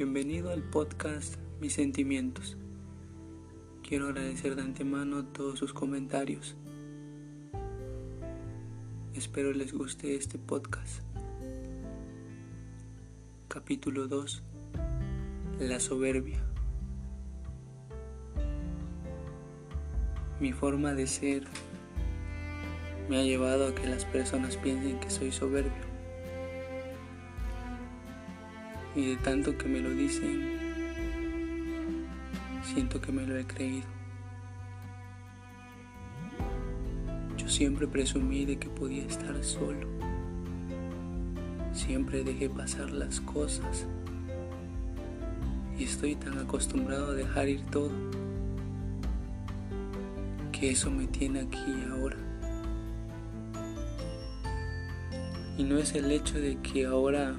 Bienvenido al podcast Mis Sentimientos. Quiero agradecer de antemano todos sus comentarios. Espero les guste este podcast. Capítulo 2. La soberbia. Mi forma de ser me ha llevado a que las personas piensen que soy soberbio. Y de tanto que me lo dicen, siento que me lo he creído. Yo siempre presumí de que podía estar solo. Siempre dejé pasar las cosas. Y estoy tan acostumbrado a dejar ir todo que eso me tiene aquí ahora. Y no es el hecho de que ahora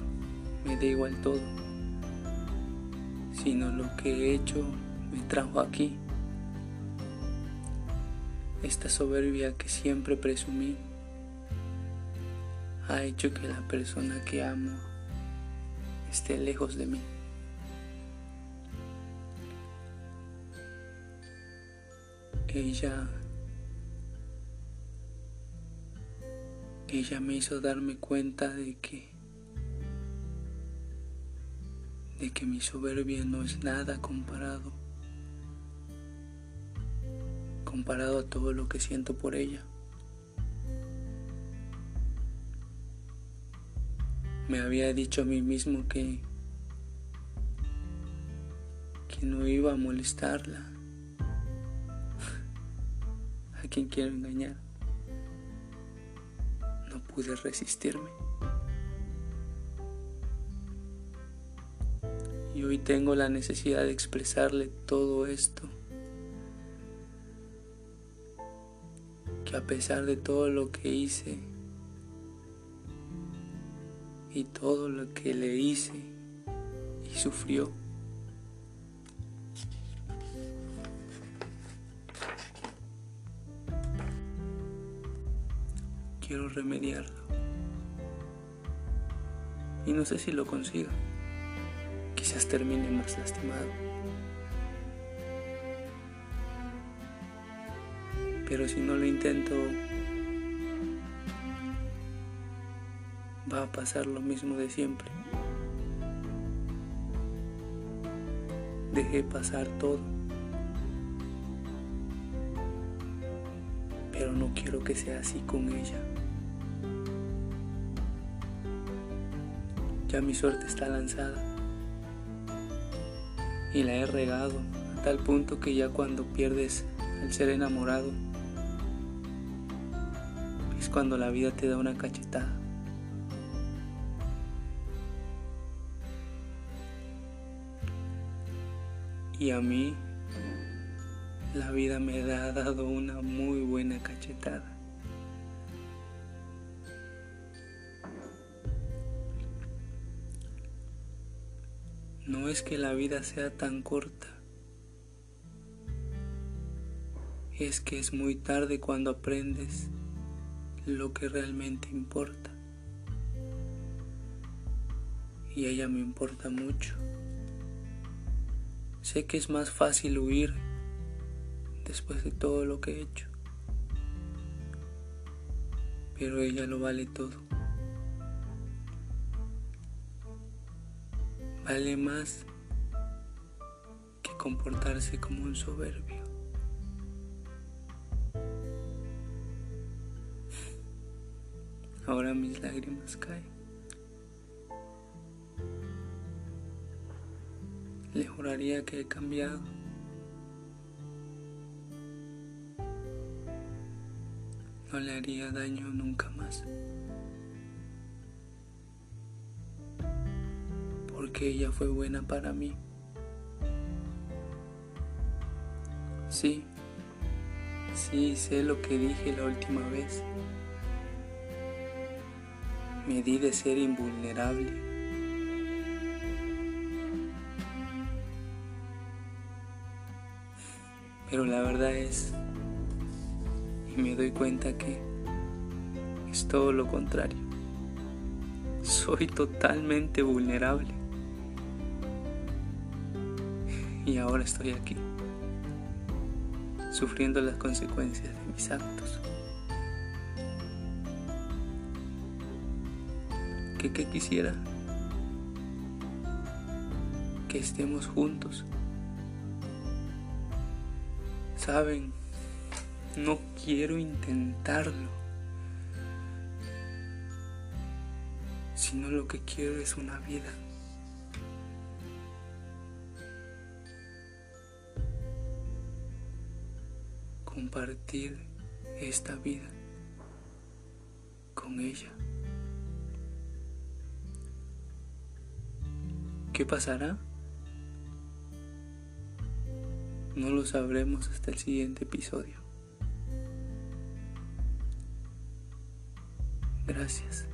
me dé igual todo, sino lo que he hecho me trajo aquí. Esta soberbia que siempre presumí ha hecho que la persona que amo esté lejos de mí. Ella ella me hizo darme cuenta de que de que mi soberbia no es nada comparado comparado a todo lo que siento por ella. Me había dicho a mí mismo que que no iba a molestarla. ¿A quien quiero engañar? no pude resistirme. Y hoy tengo la necesidad de expresarle todo esto. Que a pesar de todo lo que hice y todo lo que le hice y sufrió, quiero remediarlo. Y no sé si lo consiga. Quizás termine más lastimado. Pero si no lo intento, va a pasar lo mismo de siempre. Dejé pasar todo. Pero no quiero que sea así con ella. Ya mi suerte está lanzada. Y la he regado a tal punto que ya cuando pierdes el ser enamorado es cuando la vida te da una cachetada. Y a mí la vida me ha dado una muy buena cachetada. No es que la vida sea tan corta, es que es muy tarde cuando aprendes lo que realmente importa. Y ella me importa mucho. Sé que es más fácil huir después de todo lo que he hecho, pero ella lo vale todo. Vale más que comportarse como un soberbio. Ahora mis lágrimas caen. Le juraría que he cambiado. No le haría daño nunca más. Ella fue buena para mí. Sí, sí, sé lo que dije la última vez. Me di de ser invulnerable. Pero la verdad es, y me doy cuenta que es todo lo contrario. Soy totalmente vulnerable. Y ahora estoy aquí, sufriendo las consecuencias de mis actos. ¿Qué, qué quisiera? Que estemos juntos. Saben, no quiero intentarlo, sino lo que quiero es una vida. Compartir esta vida con ella. ¿Qué pasará? No lo sabremos hasta el siguiente episodio. Gracias.